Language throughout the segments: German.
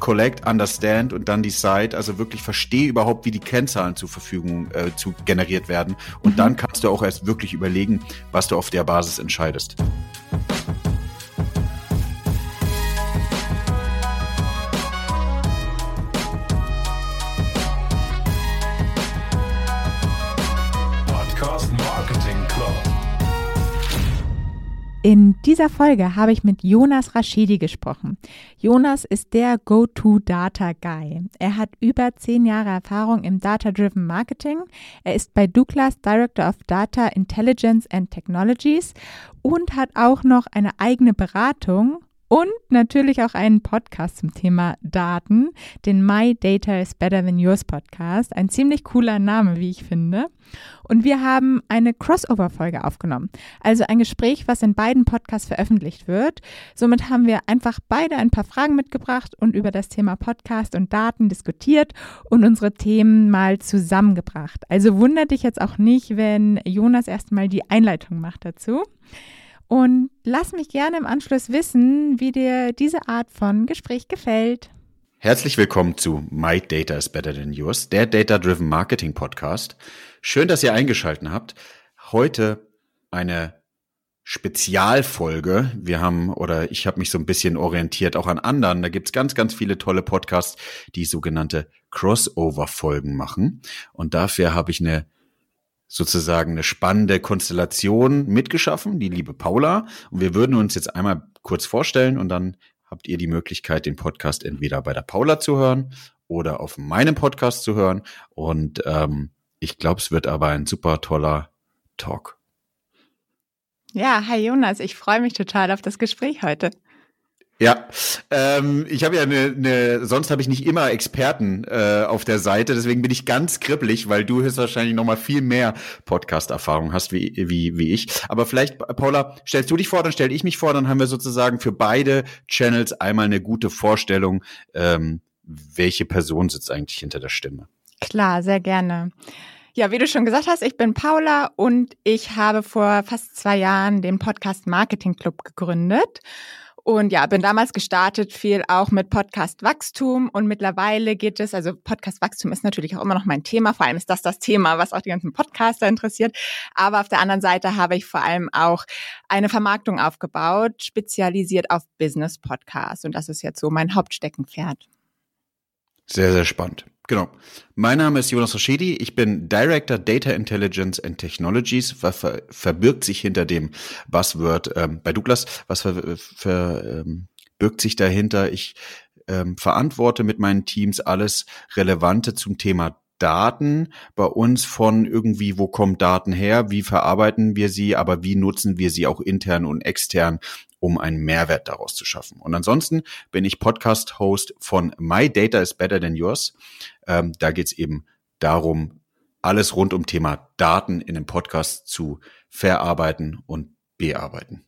collect, understand und dann decide, also wirklich verstehe überhaupt, wie die Kennzahlen zur Verfügung äh, zu generiert werden. Und mhm. dann kannst du auch erst wirklich überlegen, was du auf der Basis entscheidest. Dieser Folge habe ich mit Jonas Rashidi gesprochen. Jonas ist der Go-To-Data-Guy. Er hat über zehn Jahre Erfahrung im Data-Driven Marketing. Er ist bei Douglas Director of Data Intelligence and Technologies und hat auch noch eine eigene Beratung und natürlich auch einen Podcast zum Thema Daten, den My Data is Better Than Yours Podcast. Ein ziemlich cooler Name, wie ich finde. Und wir haben eine Crossover-Folge aufgenommen, also ein Gespräch, was in beiden Podcasts veröffentlicht wird. Somit haben wir einfach beide ein paar Fragen mitgebracht und über das Thema Podcast und Daten diskutiert und unsere Themen mal zusammengebracht. Also wundert dich jetzt auch nicht, wenn Jonas erstmal die Einleitung macht dazu. Und lass mich gerne im Anschluss wissen, wie dir diese Art von Gespräch gefällt. Herzlich willkommen zu My Data is Better Than Yours, der Data-Driven Marketing Podcast. Schön, dass ihr eingeschaltet habt. Heute eine Spezialfolge. Wir haben, oder ich habe mich so ein bisschen orientiert auch an anderen. Da gibt's ganz, ganz viele tolle Podcasts, die sogenannte Crossover-Folgen machen. Und dafür habe ich eine sozusagen eine spannende Konstellation mitgeschaffen, die liebe Paula. Und wir würden uns jetzt einmal kurz vorstellen und dann habt ihr die Möglichkeit, den Podcast entweder bei der Paula zu hören oder auf meinem Podcast zu hören. Und ähm, ich glaube, es wird aber ein super toller Talk. Ja, hi Jonas, ich freue mich total auf das Gespräch heute. Ja, ähm, ich habe ja eine, eine sonst habe ich nicht immer Experten äh, auf der Seite, deswegen bin ich ganz kribbelig, weil du höchstwahrscheinlich noch mal viel mehr Podcast-Erfahrung hast wie, wie, wie ich. Aber vielleicht, Paula, stellst du dich vor, dann stelle ich mich vor, dann haben wir sozusagen für beide Channels einmal eine gute Vorstellung, ähm, welche Person sitzt eigentlich hinter der Stimme. Klar, sehr gerne. Ja, wie du schon gesagt hast, ich bin Paula und ich habe vor fast zwei Jahren den Podcast Marketing Club gegründet. Und ja, bin damals gestartet viel auch mit Podcast Wachstum und mittlerweile geht es, also Podcast Wachstum ist natürlich auch immer noch mein Thema, vor allem ist das das Thema, was auch die ganzen Podcaster interessiert. Aber auf der anderen Seite habe ich vor allem auch eine Vermarktung aufgebaut, spezialisiert auf Business Podcasts und das ist jetzt so mein Hauptsteckenpferd. Sehr, sehr spannend. Genau. Mein Name ist Jonas Raschedi. Ich bin Director Data Intelligence and Technologies. Was ver verbirgt sich hinter dem Buzzword ähm, bei Douglas? Was verbirgt ver ähm, sich dahinter? Ich ähm, verantworte mit meinen Teams alles Relevante zum Thema Daten bei uns von irgendwie, wo kommen Daten her, wie verarbeiten wir sie, aber wie nutzen wir sie auch intern und extern, um einen Mehrwert daraus zu schaffen. Und ansonsten bin ich Podcast-Host von My Data is Better Than Yours. Ähm, da geht es eben darum, alles rund um Thema Daten in einem Podcast zu verarbeiten und bearbeiten.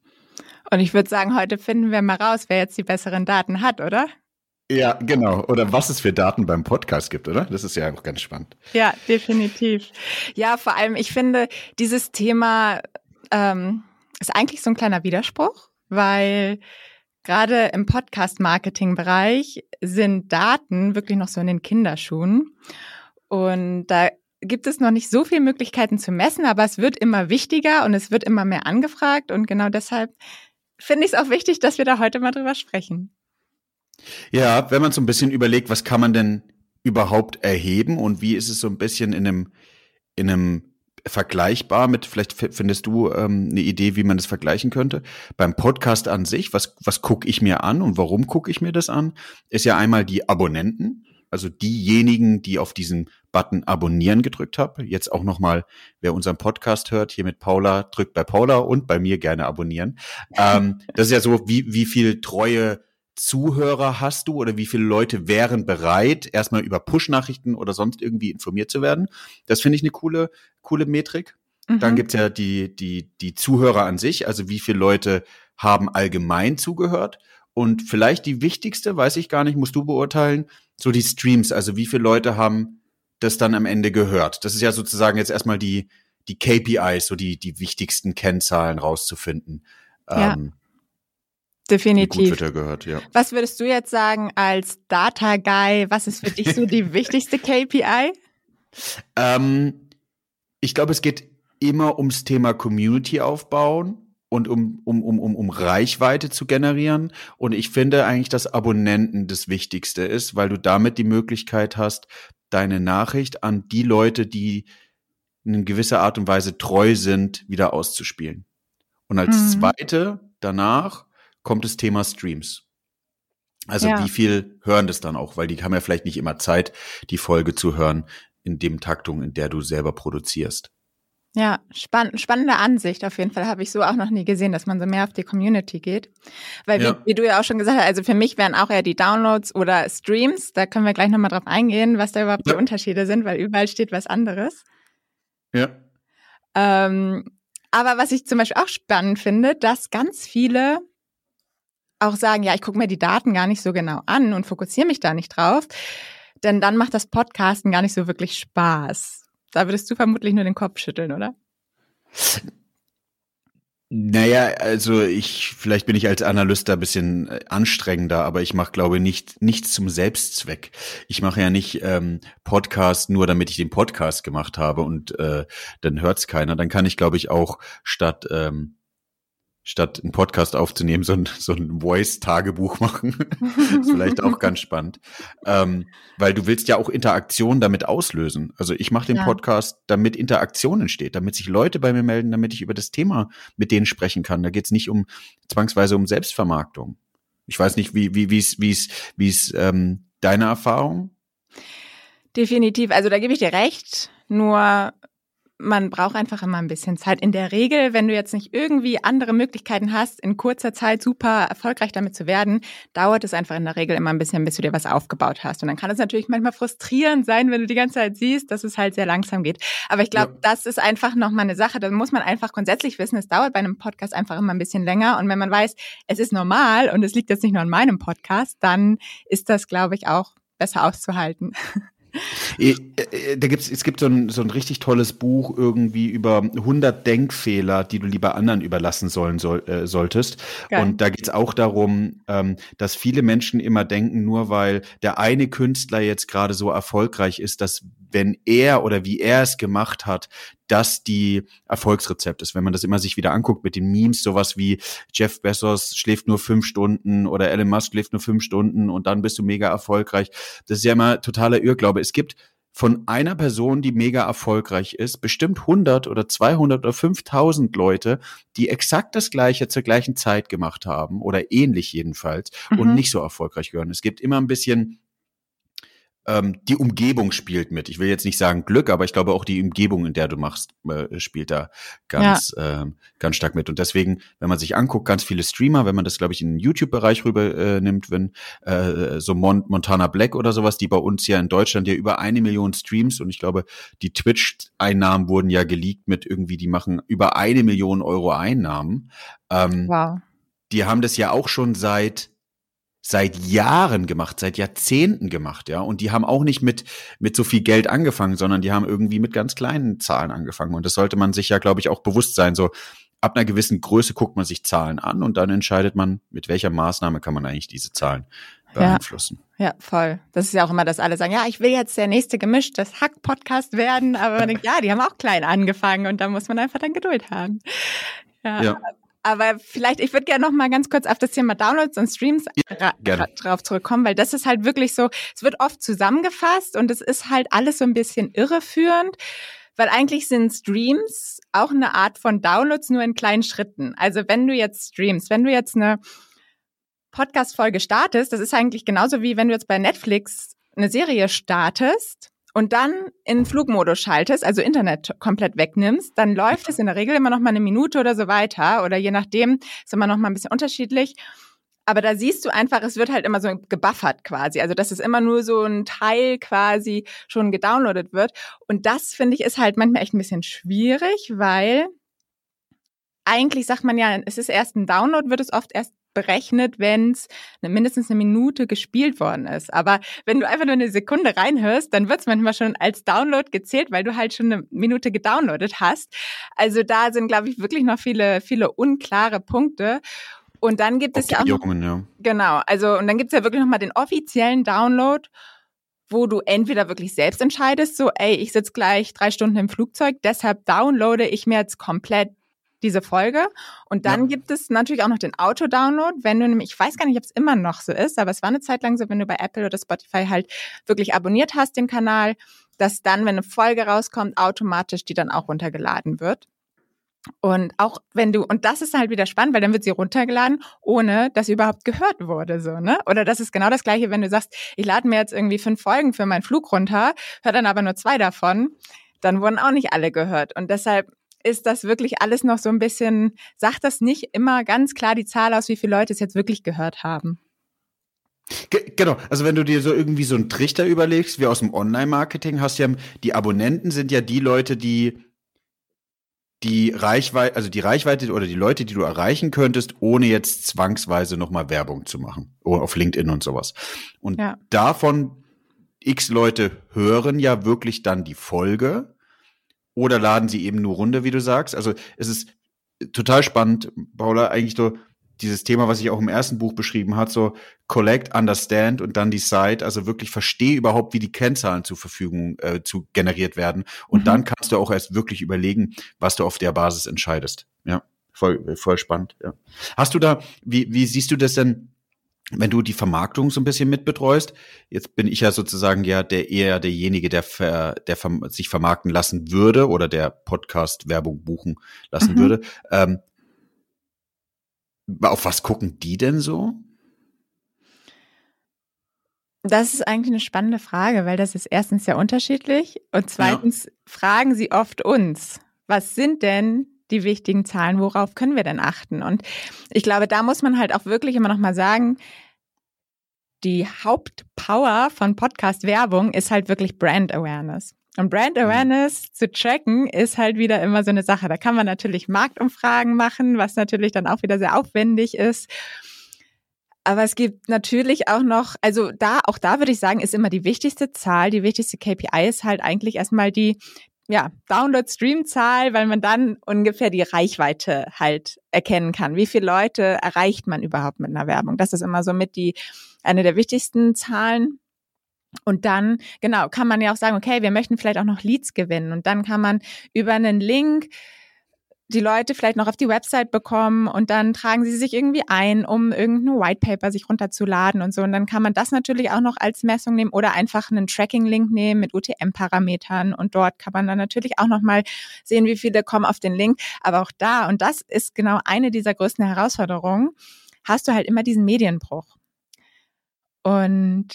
Und ich würde sagen, heute finden wir mal raus, wer jetzt die besseren Daten hat, oder? Ja, genau. Oder was es für Daten beim Podcast gibt, oder? Das ist ja auch ganz spannend. Ja, definitiv. Ja, vor allem, ich finde, dieses Thema ähm, ist eigentlich so ein kleiner Widerspruch, weil gerade im Podcast-Marketing-Bereich sind Daten wirklich noch so in den Kinderschuhen. Und da gibt es noch nicht so viele Möglichkeiten zu messen, aber es wird immer wichtiger und es wird immer mehr angefragt. Und genau deshalb finde ich es auch wichtig, dass wir da heute mal drüber sprechen. Ja, wenn man so ein bisschen überlegt, was kann man denn überhaupt erheben und wie ist es so ein bisschen in einem, in einem vergleichbar mit, vielleicht findest du ähm, eine Idee, wie man das vergleichen könnte. Beim Podcast an sich, was, was gucke ich mir an und warum gucke ich mir das an, ist ja einmal die Abonnenten, also diejenigen, die auf diesen Button abonnieren gedrückt haben. Jetzt auch nochmal, wer unseren Podcast hört, hier mit Paula, drückt bei Paula und bei mir gerne abonnieren. Ähm, das ist ja so, wie, wie viel treue Zuhörer hast du oder wie viele Leute wären bereit, erstmal über Push-Nachrichten oder sonst irgendwie informiert zu werden? Das finde ich eine coole, coole Metrik. Mhm. Dann gibt's ja die, die, die Zuhörer an sich, also wie viele Leute haben allgemein zugehört. Und vielleicht die wichtigste, weiß ich gar nicht, musst du beurteilen, so die Streams, also wie viele Leute haben das dann am Ende gehört. Das ist ja sozusagen jetzt erstmal die, die KPIs, so die, die wichtigsten Kennzahlen rauszufinden. Ja. Ähm, Definitiv. Gut wird er gehört, ja. Was würdest du jetzt sagen als Data Guy? Was ist für dich so die wichtigste KPI? Ähm, ich glaube, es geht immer ums Thema Community aufbauen und um, um, um, um, um Reichweite zu generieren. Und ich finde eigentlich, dass Abonnenten das Wichtigste ist, weil du damit die Möglichkeit hast, deine Nachricht an die Leute, die in gewisser Art und Weise treu sind, wieder auszuspielen. Und als mhm. zweite danach kommt das Thema Streams. Also ja. wie viel hören das dann auch, weil die haben ja vielleicht nicht immer Zeit, die Folge zu hören in dem Taktung, in der du selber produzierst. Ja, spann spannende Ansicht auf jeden Fall. Habe ich so auch noch nie gesehen, dass man so mehr auf die Community geht. Weil, ja. wie, wie, du ja auch schon gesagt hast, also für mich wären auch eher die Downloads oder Streams. Da können wir gleich nochmal drauf eingehen, was da überhaupt ja. die Unterschiede sind, weil überall steht was anderes. Ja. Ähm, aber was ich zum Beispiel auch spannend finde, dass ganz viele auch sagen, ja, ich gucke mir die Daten gar nicht so genau an und fokussiere mich da nicht drauf. Denn dann macht das Podcasten gar nicht so wirklich Spaß. Da würdest du vermutlich nur den Kopf schütteln, oder? Naja, also ich, vielleicht bin ich als Analyst da ein bisschen äh, anstrengender, aber ich mache, glaube nicht nichts zum Selbstzweck. Ich mache ja nicht ähm, Podcast nur, damit ich den Podcast gemacht habe und äh, dann hört's keiner. Dann kann ich, glaube ich, auch statt ähm, statt einen Podcast aufzunehmen, so ein, so ein Voice-Tagebuch machen. ist vielleicht auch ganz spannend. Ähm, weil du willst ja auch Interaktion damit auslösen. Also ich mache den ja. Podcast, damit Interaktion entsteht, damit sich Leute bei mir melden, damit ich über das Thema mit denen sprechen kann. Da geht es nicht um zwangsweise um Selbstvermarktung. Ich weiß nicht, wie wie wie es wie es wie es ähm, deine Erfahrung? Definitiv. Also da gebe ich dir recht. Nur man braucht einfach immer ein bisschen Zeit. In der Regel, wenn du jetzt nicht irgendwie andere Möglichkeiten hast, in kurzer Zeit super erfolgreich damit zu werden, dauert es einfach in der Regel immer ein bisschen, bis du dir was aufgebaut hast. Und dann kann es natürlich manchmal frustrierend sein, wenn du die ganze Zeit siehst, dass es halt sehr langsam geht. Aber ich glaube, ja. das ist einfach nochmal eine Sache, da muss man einfach grundsätzlich wissen, es dauert bei einem Podcast einfach immer ein bisschen länger. Und wenn man weiß, es ist normal und es liegt jetzt nicht nur an meinem Podcast, dann ist das, glaube ich, auch besser auszuhalten. Äh, äh, da gibt's, es gibt so ein, so ein richtig tolles Buch irgendwie über 100 Denkfehler, die du lieber anderen überlassen sollen soll, äh, solltest. Geil. Und da geht's auch darum, ähm, dass viele Menschen immer denken, nur weil der eine Künstler jetzt gerade so erfolgreich ist, dass wenn er oder wie er es gemacht hat, das die Erfolgsrezept ist. Wenn man das immer sich wieder anguckt mit den Memes, sowas wie Jeff Bezos schläft nur fünf Stunden oder Elon Musk schläft nur fünf Stunden und dann bist du mega erfolgreich. Das ist ja immer totaler Irrglaube. Es gibt von einer Person, die mega erfolgreich ist, bestimmt 100 oder 200 oder 5000 Leute, die exakt das Gleiche zur gleichen Zeit gemacht haben oder ähnlich jedenfalls mhm. und nicht so erfolgreich gehören. Es gibt immer ein bisschen ähm, die Umgebung spielt mit. Ich will jetzt nicht sagen Glück, aber ich glaube auch die Umgebung, in der du machst, äh, spielt da ganz, ja. äh, ganz stark mit. Und deswegen, wenn man sich anguckt, ganz viele Streamer, wenn man das, glaube ich, in den YouTube-Bereich rüber äh, nimmt, wenn äh, so Mon Montana Black oder sowas, die bei uns ja in Deutschland ja über eine Million Streams und ich glaube, die Twitch-Einnahmen wurden ja geleakt mit irgendwie, die machen über eine Million Euro Einnahmen. Ähm, wow. Die haben das ja auch schon seit seit Jahren gemacht, seit Jahrzehnten gemacht, ja. Und die haben auch nicht mit, mit so viel Geld angefangen, sondern die haben irgendwie mit ganz kleinen Zahlen angefangen. Und das sollte man sich ja, glaube ich, auch bewusst sein. So, ab einer gewissen Größe guckt man sich Zahlen an und dann entscheidet man, mit welcher Maßnahme kann man eigentlich diese Zahlen beeinflussen. Ja, ja voll. Das ist ja auch immer, dass alle sagen, ja, ich will jetzt der nächste gemischtes Hack-Podcast werden, aber man denkt, ja, die haben auch klein angefangen und da muss man einfach dann Geduld haben. Ja, ja. Aber vielleicht, ich würde gerne noch mal ganz kurz auf das Thema Downloads und Streams ja, drauf zurückkommen, weil das ist halt wirklich so, es wird oft zusammengefasst und es ist halt alles so ein bisschen irreführend, weil eigentlich sind Streams auch eine Art von Downloads nur in kleinen Schritten. Also wenn du jetzt streamst, wenn du jetzt eine Podcast-Folge startest, das ist eigentlich genauso wie wenn du jetzt bei Netflix eine Serie startest und dann in Flugmodus schaltest, also Internet komplett wegnimmst, dann läuft es in der Regel immer noch mal eine Minute oder so weiter oder je nachdem ist immer noch mal ein bisschen unterschiedlich. Aber da siehst du einfach, es wird halt immer so gebuffert quasi. Also, dass es immer nur so ein Teil quasi schon gedownloadet wird. Und das finde ich ist halt manchmal echt ein bisschen schwierig, weil eigentlich sagt man ja, es ist erst ein Download, wird es oft erst berechnet, wenn es mindestens eine Minute gespielt worden ist. Aber wenn du einfach nur eine Sekunde reinhörst, dann wird es manchmal schon als Download gezählt, weil du halt schon eine Minute gedownloadet hast. Also da sind, glaube ich, wirklich noch viele, viele unklare Punkte. Und dann gibt es ja auch noch, ja. genau, also und dann gibt es ja wirklich nochmal den offiziellen Download, wo du entweder wirklich selbst entscheidest, so, ey, ich sitze gleich drei Stunden im Flugzeug, deshalb downloade ich mir jetzt komplett diese Folge. Und dann ja. gibt es natürlich auch noch den Auto-Download, wenn du nämlich, ich weiß gar nicht, ob es immer noch so ist, aber es war eine Zeit lang so, wenn du bei Apple oder Spotify halt wirklich abonniert hast, den Kanal, dass dann, wenn eine Folge rauskommt, automatisch die dann auch runtergeladen wird. Und auch wenn du, und das ist halt wieder spannend, weil dann wird sie runtergeladen, ohne dass sie überhaupt gehört wurde, so, ne? Oder das ist genau das Gleiche, wenn du sagst, ich lade mir jetzt irgendwie fünf Folgen für meinen Flug runter, hör dann aber nur zwei davon, dann wurden auch nicht alle gehört. Und deshalb ist das wirklich alles noch so ein bisschen, sagt das nicht immer ganz klar die Zahl aus, wie viele Leute es jetzt wirklich gehört haben. Genau, also wenn du dir so irgendwie so einen Trichter überlegst, wie aus dem Online-Marketing, hast ja, die Abonnenten sind ja die Leute, die die Reichweite, also die Reichweite oder die Leute, die du erreichen könntest, ohne jetzt zwangsweise nochmal Werbung zu machen. Oder auf LinkedIn und sowas. Und ja. davon x Leute hören ja wirklich dann die Folge oder laden sie eben nur runter, wie du sagst. Also es ist total spannend, Paula, eigentlich so dieses Thema, was ich auch im ersten Buch beschrieben hat, so collect, understand und dann decide, also wirklich verstehe überhaupt, wie die Kennzahlen zur Verfügung äh, zu generiert werden. Und mhm. dann kannst du auch erst wirklich überlegen, was du auf der Basis entscheidest. Ja, voll, voll spannend. Ja. Hast du da, wie, wie siehst du das denn? Wenn du die Vermarktung so ein bisschen mitbetreust, jetzt bin ich ja sozusagen ja der eher derjenige, der, ver, der sich vermarkten lassen würde oder der Podcast Werbung buchen lassen mhm. würde. Ähm, auf was gucken die denn so? Das ist eigentlich eine spannende Frage, weil das ist erstens sehr unterschiedlich und zweitens ja. fragen sie oft uns, was sind denn die wichtigen Zahlen, worauf können wir denn achten? Und ich glaube, da muss man halt auch wirklich immer noch mal sagen, die Hauptpower von Podcast-Werbung ist halt wirklich Brand Awareness. Und Brand mhm. Awareness zu tracken ist halt wieder immer so eine Sache. Da kann man natürlich Marktumfragen machen, was natürlich dann auch wieder sehr aufwendig ist. Aber es gibt natürlich auch noch, also da, auch da würde ich sagen, ist immer die wichtigste Zahl, die wichtigste KPI ist halt eigentlich erstmal die, ja, Download-Stream-Zahl, weil man dann ungefähr die Reichweite halt erkennen kann. Wie viele Leute erreicht man überhaupt mit einer Werbung? Das ist immer so mit die, eine der wichtigsten Zahlen. Und dann, genau, kann man ja auch sagen, okay, wir möchten vielleicht auch noch Leads gewinnen. Und dann kann man über einen Link die Leute vielleicht noch auf die Website bekommen und dann tragen sie sich irgendwie ein, um irgendein White Paper sich runterzuladen und so. Und dann kann man das natürlich auch noch als Messung nehmen oder einfach einen Tracking-Link nehmen mit UTM-Parametern und dort kann man dann natürlich auch nochmal sehen, wie viele kommen auf den Link. Aber auch da, und das ist genau eine dieser größten Herausforderungen, hast du halt immer diesen Medienbruch. Und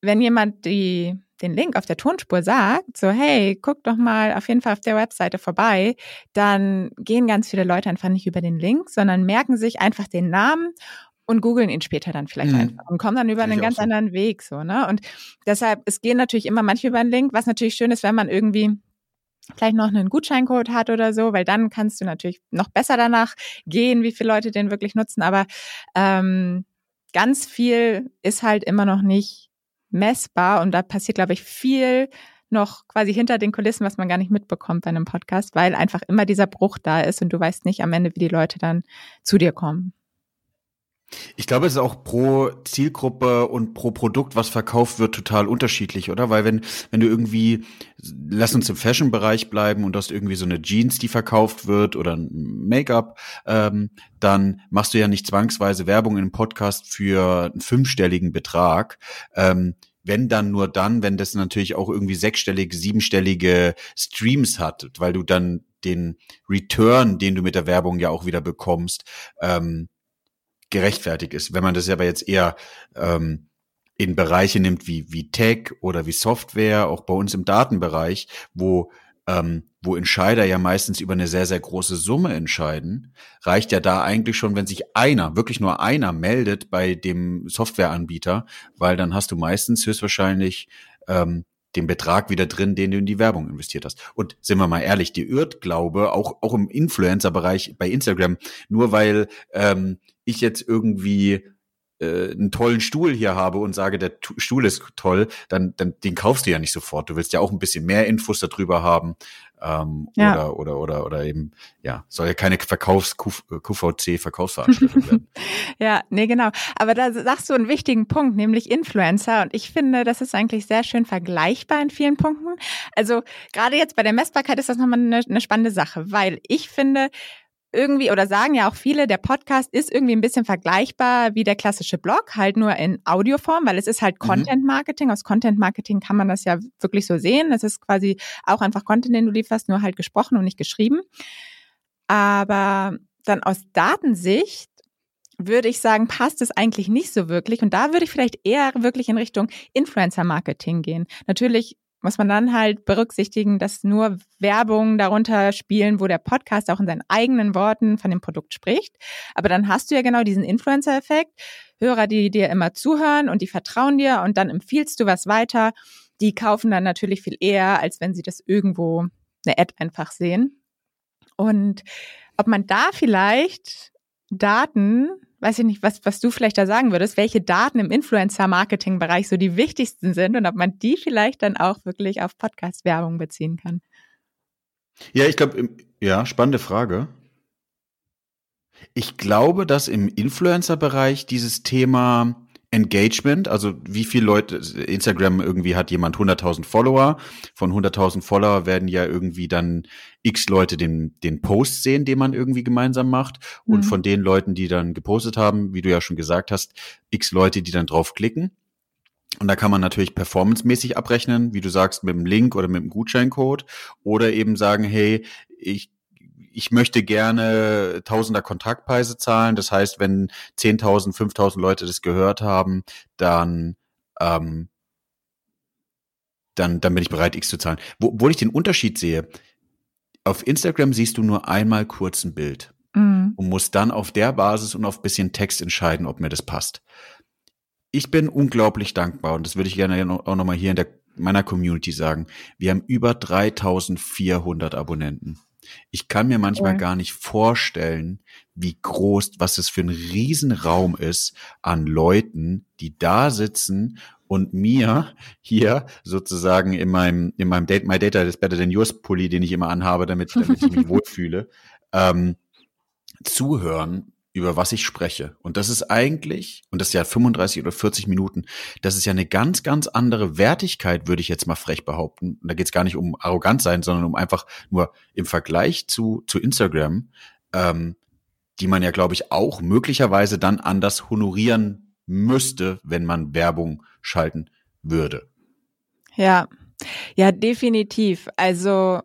wenn jemand die, den Link auf der Tonspur sagt, so hey, guck doch mal auf jeden Fall auf der Webseite vorbei, dann gehen ganz viele Leute einfach nicht über den Link, sondern merken sich einfach den Namen und googeln ihn später dann vielleicht mhm. einfach und kommen dann über einen ganz so. anderen Weg so, ne? Und deshalb, es gehen natürlich immer manche über den Link, was natürlich schön ist, wenn man irgendwie vielleicht noch einen Gutscheincode hat oder so, weil dann kannst du natürlich noch besser danach gehen, wie viele Leute den wirklich nutzen. Aber ähm, ganz viel ist halt immer noch nicht messbar und da passiert, glaube ich, viel noch quasi hinter den Kulissen, was man gar nicht mitbekommt bei einem Podcast, weil einfach immer dieser Bruch da ist und du weißt nicht am Ende, wie die Leute dann zu dir kommen. Ich glaube, es ist auch pro Zielgruppe und pro Produkt, was verkauft wird, total unterschiedlich, oder? Weil wenn, wenn du irgendwie, lass uns im Fashion-Bereich bleiben und du hast irgendwie so eine Jeans, die verkauft wird oder ein Make-up, ähm, dann machst du ja nicht zwangsweise Werbung in einem Podcast für einen fünfstelligen Betrag. Ähm, wenn dann nur dann, wenn das natürlich auch irgendwie sechsstellige, siebenstellige Streams hat, weil du dann den Return, den du mit der Werbung ja auch wieder bekommst, ähm, gerechtfertigt ist. Wenn man das aber jetzt eher ähm, in Bereiche nimmt wie, wie Tech oder wie Software, auch bei uns im Datenbereich, wo, ähm, wo Entscheider ja meistens über eine sehr, sehr große Summe entscheiden, reicht ja da eigentlich schon, wenn sich einer, wirklich nur einer meldet bei dem Softwareanbieter, weil dann hast du meistens höchstwahrscheinlich ähm, den Betrag wieder drin, den du in die Werbung investiert hast. Und sind wir mal ehrlich, die Irrtglaube, auch, auch im Influencer-Bereich bei Instagram, nur weil ähm, ich jetzt irgendwie äh, einen tollen Stuhl hier habe und sage, der Stuhl ist toll, dann, dann den kaufst du ja nicht sofort. Du willst ja auch ein bisschen mehr Infos darüber haben. Ähm, ja. oder, oder, oder, oder eben, ja, soll ja keine Verkaufs-QVC-Verkaufsveranstaltung werden. ja, nee, genau. Aber da sagst du einen wichtigen Punkt, nämlich Influencer. Und ich finde, das ist eigentlich sehr schön vergleichbar in vielen Punkten. Also gerade jetzt bei der Messbarkeit ist das nochmal eine, eine spannende Sache, weil ich finde, irgendwie oder sagen ja auch viele, der Podcast ist irgendwie ein bisschen vergleichbar wie der klassische Blog, halt nur in Audioform, weil es ist halt mhm. Content Marketing. Aus Content Marketing kann man das ja wirklich so sehen. Es ist quasi auch einfach Content, den du lieferst, nur halt gesprochen und nicht geschrieben. Aber dann aus Datensicht würde ich sagen, passt es eigentlich nicht so wirklich. Und da würde ich vielleicht eher wirklich in Richtung Influencer Marketing gehen. Natürlich muss man dann halt berücksichtigen, dass nur Werbung darunter spielen, wo der Podcast auch in seinen eigenen Worten von dem Produkt spricht. Aber dann hast du ja genau diesen Influencer-Effekt. Hörer, die dir immer zuhören und die vertrauen dir und dann empfiehlst du was weiter. Die kaufen dann natürlich viel eher, als wenn sie das irgendwo eine Ad einfach sehen. Und ob man da vielleicht Daten weiß ich nicht, was, was du vielleicht da sagen würdest, welche Daten im Influencer-Marketing-Bereich so die wichtigsten sind und ob man die vielleicht dann auch wirklich auf Podcast-Werbung beziehen kann. Ja, ich glaube, ja, spannende Frage. Ich glaube, dass im Influencer-Bereich dieses Thema Engagement, also wie viele Leute, Instagram irgendwie hat jemand 100.000 Follower, von 100.000 Follower werden ja irgendwie dann x Leute den, den Post sehen, den man irgendwie gemeinsam macht mhm. und von den Leuten, die dann gepostet haben, wie du ja schon gesagt hast, x Leute, die dann draufklicken. Und da kann man natürlich performancemäßig abrechnen, wie du sagst, mit dem Link oder mit dem Gutscheincode oder eben sagen, hey, ich ich möchte gerne tausender Kontaktpreise zahlen. Das heißt, wenn 10.000, 5.000 Leute das gehört haben, dann, ähm, dann, dann bin ich bereit, X zu zahlen. Wo, wo ich den Unterschied sehe, auf Instagram siehst du nur einmal kurz ein Bild mhm. und musst dann auf der Basis und auf bisschen Text entscheiden, ob mir das passt. Ich bin unglaublich dankbar und das würde ich gerne auch nochmal hier in der, meiner Community sagen. Wir haben über 3400 Abonnenten. Ich kann mir manchmal ja. gar nicht vorstellen, wie groß, was es für ein Riesenraum ist an Leuten, die da sitzen und mir hier sozusagen in meinem, in meinem Date, My Data is Better Than Yours Pulli, den ich immer anhabe, damit, damit ich mich wohlfühle, ähm, zuhören, über was ich spreche. Und das ist eigentlich, und das ist ja 35 oder 40 Minuten, das ist ja eine ganz, ganz andere Wertigkeit, würde ich jetzt mal frech behaupten. Und da geht es gar nicht um arrogant sein, sondern um einfach nur im Vergleich zu, zu Instagram, ähm, die man ja, glaube ich, auch möglicherweise dann anders honorieren müsste, wenn man Werbung schalten würde. Ja, ja, definitiv. Also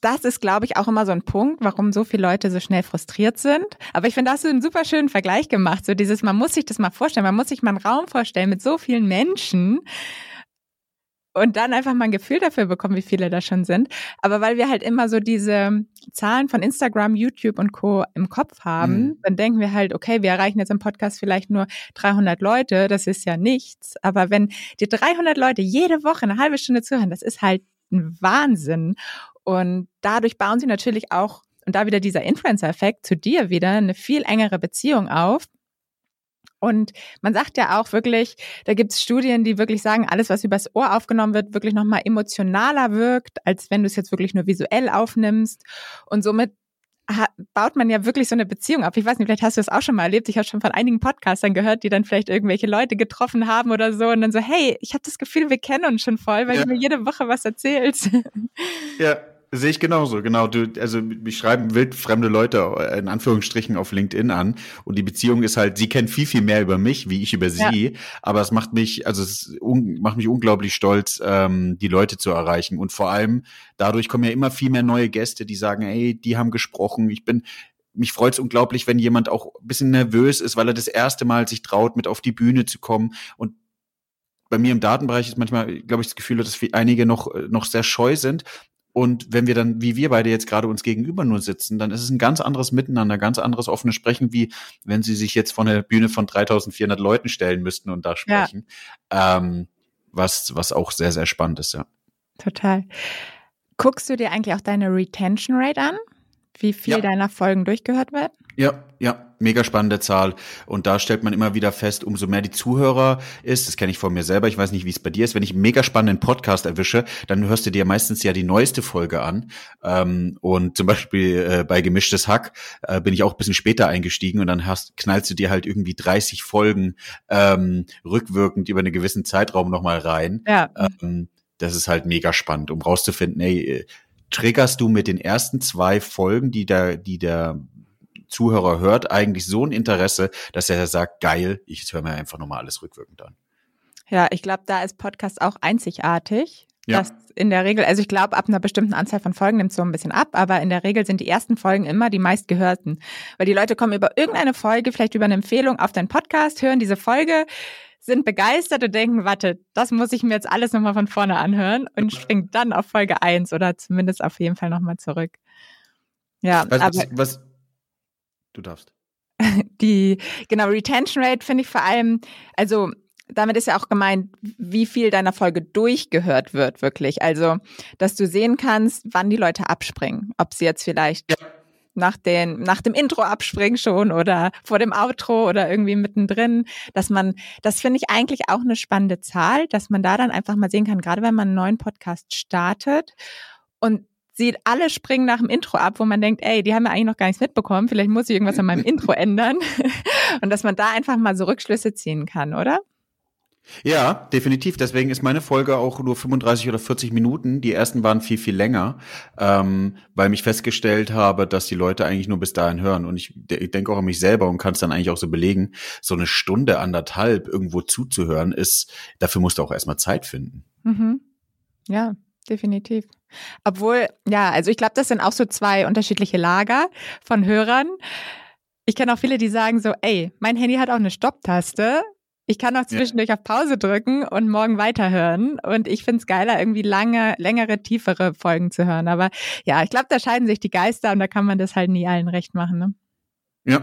das ist, glaube ich, auch immer so ein Punkt, warum so viele Leute so schnell frustriert sind. Aber ich finde, da hast du einen super schönen Vergleich gemacht. So dieses, man muss sich das mal vorstellen, man muss sich mal einen Raum vorstellen mit so vielen Menschen und dann einfach mal ein Gefühl dafür bekommen, wie viele da schon sind. Aber weil wir halt immer so diese Zahlen von Instagram, YouTube und Co. im Kopf haben, mhm. dann denken wir halt, okay, wir erreichen jetzt im Podcast vielleicht nur 300 Leute, das ist ja nichts. Aber wenn die 300 Leute jede Woche eine halbe Stunde zuhören, das ist halt ein Wahnsinn. Und dadurch bauen sie natürlich auch, und da wieder dieser Influencer-Effekt zu dir wieder, eine viel engere Beziehung auf. Und man sagt ja auch wirklich, da gibt es Studien, die wirklich sagen, alles, was übers Ohr aufgenommen wird, wirklich nochmal emotionaler wirkt, als wenn du es jetzt wirklich nur visuell aufnimmst. Und somit baut man ja wirklich so eine Beziehung ab. Ich weiß nicht, vielleicht hast du das auch schon mal erlebt. Ich habe schon von einigen Podcastern gehört, die dann vielleicht irgendwelche Leute getroffen haben oder so und dann so, hey, ich habe das Gefühl, wir kennen uns schon voll, weil ja. du mir jede Woche was erzählst. Ja, Sehe ich genauso, genau. Du, also mich schreiben wildfremde Leute äh, in Anführungsstrichen auf LinkedIn an und die Beziehung ist halt, sie kennt viel, viel mehr über mich, wie ich über sie, ja. aber es macht mich, also es macht mich unglaublich stolz, ähm, die Leute zu erreichen und vor allem dadurch kommen ja immer viel mehr neue Gäste, die sagen, ey, die haben gesprochen, ich bin, mich freut es unglaublich, wenn jemand auch ein bisschen nervös ist, weil er das erste Mal sich traut, mit auf die Bühne zu kommen und bei mir im Datenbereich ist manchmal, glaube ich, das Gefühl, dass einige noch, äh, noch sehr scheu sind. Und wenn wir dann, wie wir beide jetzt gerade uns gegenüber nur sitzen, dann ist es ein ganz anderes Miteinander, ganz anderes offenes Sprechen, wie wenn sie sich jetzt von der Bühne von 3400 Leuten stellen müssten und da sprechen. Ja. Ähm, was, was auch sehr, sehr spannend ist, ja. Total. Guckst du dir eigentlich auch deine Retention Rate an? Wie viel ja. deiner Folgen durchgehört wird? Ja, ja, mega spannende Zahl. Und da stellt man immer wieder fest, umso mehr die Zuhörer ist, das kenne ich von mir selber, ich weiß nicht, wie es bei dir ist, wenn ich einen mega spannenden Podcast erwische, dann hörst du dir meistens ja die neueste Folge an. Ähm, und zum Beispiel äh, bei Gemischtes Hack äh, bin ich auch ein bisschen später eingestiegen und dann hast, knallst du dir halt irgendwie 30 Folgen ähm, rückwirkend über einen gewissen Zeitraum nochmal rein. Ja. Ähm, das ist halt mega spannend, um rauszufinden, ey, triggerst du mit den ersten zwei Folgen, die der, die der Zuhörer hört, eigentlich so ein Interesse, dass er sagt, geil, ich höre mir einfach nochmal alles rückwirkend an. Ja, ich glaube, da ist Podcast auch einzigartig. Ja. Das in der Regel, also ich glaube, ab einer bestimmten Anzahl von Folgen nimmt es so ein bisschen ab, aber in der Regel sind die ersten Folgen immer die meistgehörten. Weil die Leute kommen über irgendeine Folge, vielleicht über eine Empfehlung auf deinen Podcast, hören diese Folge, sind begeistert und denken, warte, das muss ich mir jetzt alles nochmal von vorne anhören und springt dann auf Folge 1 oder zumindest auf jeden Fall nochmal zurück. Ja, was, aber was, du darfst. Die, genau, Retention Rate finde ich vor allem, also damit ist ja auch gemeint, wie viel deiner Folge durchgehört wird, wirklich. Also, dass du sehen kannst, wann die Leute abspringen. Ob sie jetzt vielleicht ja nach, den, nach dem Intro abspringen schon oder vor dem Outro oder irgendwie mittendrin, dass man, das finde ich eigentlich auch eine spannende Zahl, dass man da dann einfach mal sehen kann, gerade wenn man einen neuen Podcast startet und sieht, alle springen nach dem Intro ab, wo man denkt, ey, die haben ja eigentlich noch gar nichts mitbekommen, vielleicht muss ich irgendwas an meinem Intro ändern und dass man da einfach mal so Rückschlüsse ziehen kann, oder? Ja, definitiv. Deswegen ist meine Folge auch nur 35 oder 40 Minuten. Die ersten waren viel, viel länger, ähm, weil ich festgestellt habe, dass die Leute eigentlich nur bis dahin hören. Und ich, ich denke auch an mich selber und kann es dann eigentlich auch so belegen, so eine Stunde, anderthalb irgendwo zuzuhören, ist, dafür musst du auch erstmal Zeit finden. Mhm. Ja, definitiv. Obwohl, ja, also ich glaube, das sind auch so zwei unterschiedliche Lager von Hörern. Ich kenne auch viele, die sagen so, ey, mein Handy hat auch eine Stopptaste ich kann auch zwischendurch ja. auf Pause drücken und morgen weiterhören. Und ich finde es geiler, irgendwie lange, längere, tiefere Folgen zu hören. Aber ja, ich glaube, da scheiden sich die Geister und da kann man das halt nie allen recht machen. Ne? Ja,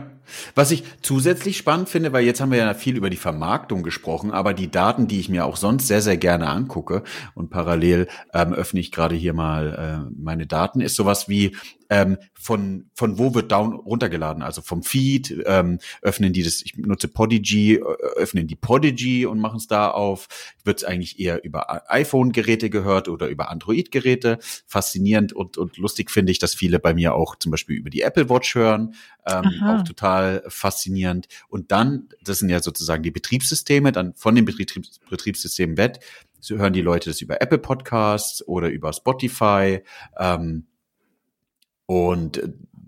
was ich zusätzlich spannend finde, weil jetzt haben wir ja viel über die Vermarktung gesprochen, aber die Daten, die ich mir auch sonst sehr, sehr gerne angucke und parallel ähm, öffne ich gerade hier mal äh, meine Daten, ist sowas wie ähm, von, von wo wird Down runtergeladen? Also vom Feed, ähm, öffnen die das, ich nutze Podigy, äh, öffnen die Podigy und machen es da auf. Wird es eigentlich eher über iPhone-Geräte gehört oder über Android-Geräte? Faszinierend und, und lustig finde ich, dass viele bei mir auch zum Beispiel über die Apple Watch hören. Ähm, auch total faszinierend. Und dann, das sind ja sozusagen die Betriebssysteme, dann von den Betriebs Betriebssystemen weg, so hören die Leute das über Apple Podcasts oder über Spotify. Ähm, und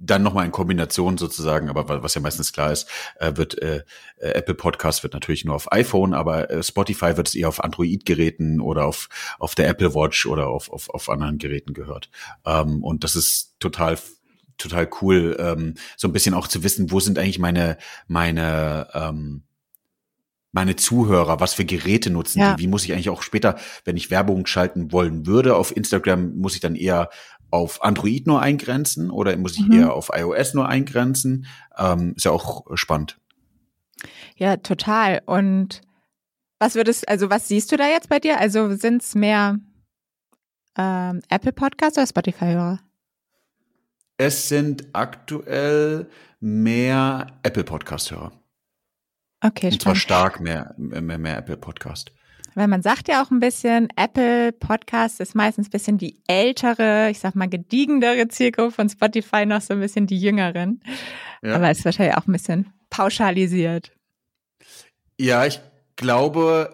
dann nochmal in Kombination sozusagen, aber was ja meistens klar ist, äh, wird äh, äh, Apple Podcast wird natürlich nur auf iPhone, aber äh, Spotify wird es eher auf Android-Geräten oder auf, auf der Apple Watch oder auf, auf, auf anderen Geräten gehört. Ähm, und das ist total total cool, ähm, so ein bisschen auch zu wissen, wo sind eigentlich meine meine ähm, meine Zuhörer, was für Geräte nutzen ja. die, wie muss ich eigentlich auch später, wenn ich Werbung schalten wollen würde auf Instagram, muss ich dann eher auf Android nur eingrenzen oder muss ich mhm. eher auf iOS nur eingrenzen? Ähm, ist ja auch spannend. Ja, total. Und was würdest, also was siehst du da jetzt bei dir? Also sind es mehr ähm, Apple Podcasts oder Spotify-Hörer? Es sind aktuell mehr Apple Podcast-Hörer. Okay, Und zwar stark mehr, mehr, mehr Apple Podcast. Weil man sagt ja auch ein bisschen, Apple Podcast ist meistens ein bisschen die ältere, ich sag mal gediegendere Zielgruppe von Spotify, noch so ein bisschen die jüngeren. Ja. Aber ist wahrscheinlich auch ein bisschen pauschalisiert. Ja, ich glaube,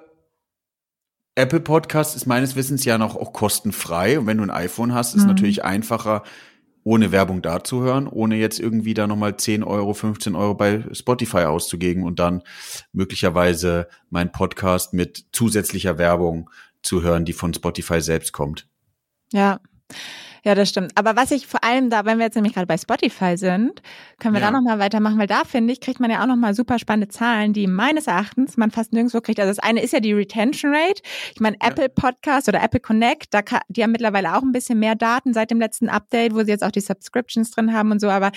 Apple Podcast ist meines Wissens ja noch auch kostenfrei. Und wenn du ein iPhone hast, ist mhm. natürlich einfacher, ohne Werbung da zu hören, ohne jetzt irgendwie da nochmal 10 Euro, 15 Euro bei Spotify auszugeben und dann möglicherweise mein Podcast mit zusätzlicher Werbung zu hören, die von Spotify selbst kommt. Ja. Ja, das stimmt. Aber was ich vor allem da, wenn wir jetzt nämlich gerade bei Spotify sind, können wir ja. da nochmal weitermachen, weil da finde ich, kriegt man ja auch nochmal super spannende Zahlen, die meines Erachtens man fast nirgendwo kriegt. Also das eine ist ja die Retention Rate. Ich meine, ja. Apple Podcast oder Apple Connect, da kann, die haben mittlerweile auch ein bisschen mehr Daten seit dem letzten Update, wo sie jetzt auch die Subscriptions drin haben und so, aber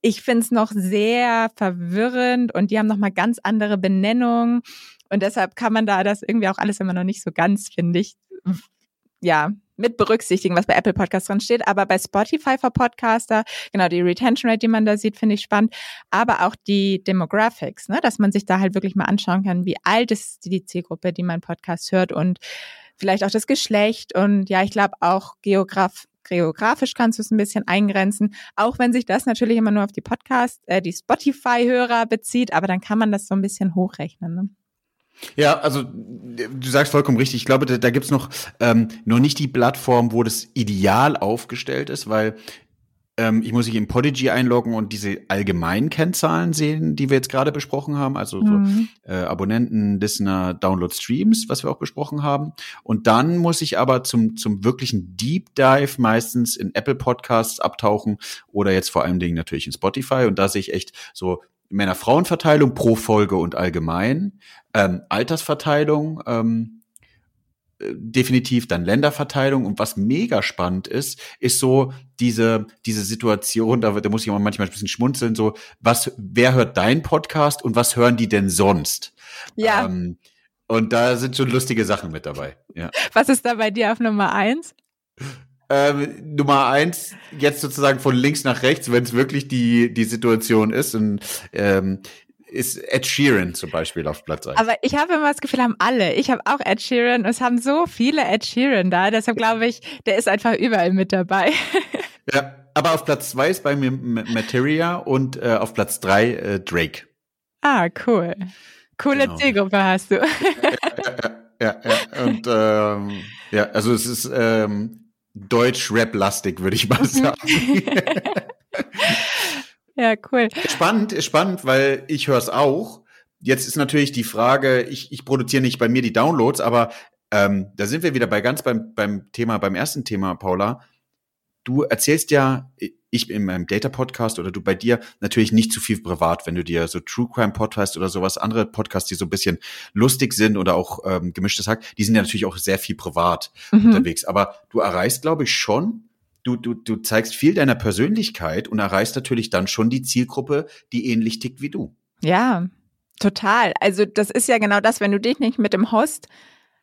ich finde es noch sehr verwirrend und die haben nochmal ganz andere Benennungen. Und deshalb kann man da das irgendwie auch alles immer noch nicht so ganz, finde ich, ja, mit berücksichtigen, was bei Apple Podcasts drin steht, aber bei Spotify for Podcaster, genau, die Retention Rate, die man da sieht, finde ich spannend, aber auch die Demographics, ne, dass man sich da halt wirklich mal anschauen kann, wie alt ist die Zielgruppe, die mein Podcast hört und vielleicht auch das Geschlecht und ja, ich glaube auch Geograf geografisch kannst du es ein bisschen eingrenzen, auch wenn sich das natürlich immer nur auf die Podcast, äh, die Spotify-Hörer bezieht, aber dann kann man das so ein bisschen hochrechnen. Ne? Ja, also du sagst vollkommen richtig. Ich glaube, da, da gibt's noch ähm, noch nicht die Plattform, wo das ideal aufgestellt ist, weil ähm, ich muss mich in Podigy einloggen und diese allgemeinen Kennzahlen sehen, die wir jetzt gerade besprochen haben, also mhm. so, äh, Abonnenten, Listener, Download, Streams, was wir auch besprochen haben. Und dann muss ich aber zum zum wirklichen Deep Dive meistens in Apple Podcasts abtauchen oder jetzt vor allen Dingen natürlich in Spotify. Und da sehe ich echt so Männer-Frauen-Verteilung pro Folge und allgemein, ähm, Altersverteilung, ähm, äh, definitiv dann Länderverteilung und was mega spannend ist, ist so diese diese Situation, da, da muss ich manchmal ein bisschen schmunzeln, so was wer hört dein Podcast und was hören die denn sonst? Ja. Ähm, und da sind schon lustige Sachen mit dabei. Ja. Was ist da bei dir auf Nummer eins? Ähm, Nummer eins, jetzt sozusagen von links nach rechts, wenn es wirklich die, die Situation ist. Und ähm, ist Ed Sheeran zum Beispiel auf Platz 1. Aber ich habe immer das Gefühl, haben alle. Ich habe auch Ed Sheeran und es haben so viele Ed Sheeran da. Deshalb glaube ich, der ist einfach überall mit dabei. Ja, aber auf Platz 2 ist bei mir Materia und äh, auf Platz 3 äh, Drake. Ah, cool. Coole genau. Zielgruppe hast du. Ja, ja, ja, ja. Und ähm, ja, also es ist ähm, Deutsch-Rap-lastig, würde ich mal sagen. ja, cool. Spannend, spannend, weil ich höre es auch. Jetzt ist natürlich die Frage, ich, ich produziere nicht bei mir die Downloads, aber ähm, da sind wir wieder bei ganz beim, beim Thema, beim ersten Thema, Paula. Du erzählst ja, ich in meinem Data Podcast oder du bei dir natürlich nicht zu viel privat, wenn du dir so True Crime Podcast oder sowas, andere Podcasts, die so ein bisschen lustig sind oder auch ähm, gemischtes Hack, die sind ja natürlich auch sehr viel privat mhm. unterwegs. Aber du erreichst, glaube ich, schon, du, du, du zeigst viel deiner Persönlichkeit und erreichst natürlich dann schon die Zielgruppe, die ähnlich tickt wie du. Ja, total. Also das ist ja genau das, wenn du dich nicht mit dem Host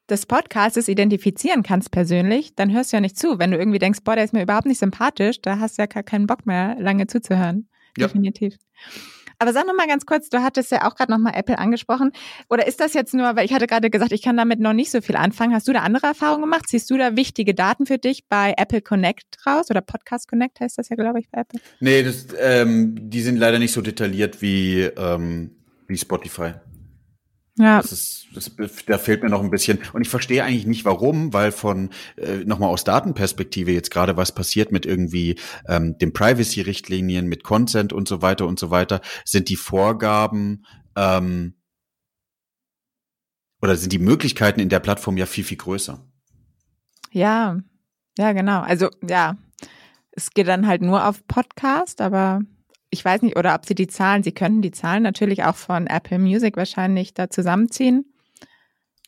des Podcasts identifizieren kannst persönlich, dann hörst du ja nicht zu. Wenn du irgendwie denkst, boah, der ist mir überhaupt nicht sympathisch, da hast du ja gar keinen Bock mehr, lange zuzuhören. Ja. Definitiv. Aber sag noch mal ganz kurz, du hattest ja auch gerade noch mal Apple angesprochen. Oder ist das jetzt nur, weil ich hatte gerade gesagt, ich kann damit noch nicht so viel anfangen. Hast du da andere Erfahrungen gemacht? Siehst du da wichtige Daten für dich bei Apple Connect raus? Oder Podcast Connect heißt das ja, glaube ich, bei Apple? Nee, das, ähm, die sind leider nicht so detailliert wie, ähm, wie Spotify. Ja. Das ist, das, da fehlt mir noch ein bisschen. Und ich verstehe eigentlich nicht warum, weil von äh, nochmal aus Datenperspektive jetzt gerade was passiert mit irgendwie ähm, den Privacy-Richtlinien, mit Consent und so weiter und so weiter, sind die Vorgaben ähm, oder sind die Möglichkeiten in der Plattform ja viel, viel größer. Ja, ja, genau. Also ja, es geht dann halt nur auf Podcast, aber ich weiß nicht, oder ob sie die Zahlen, sie könnten die Zahlen natürlich auch von Apple Music wahrscheinlich da zusammenziehen.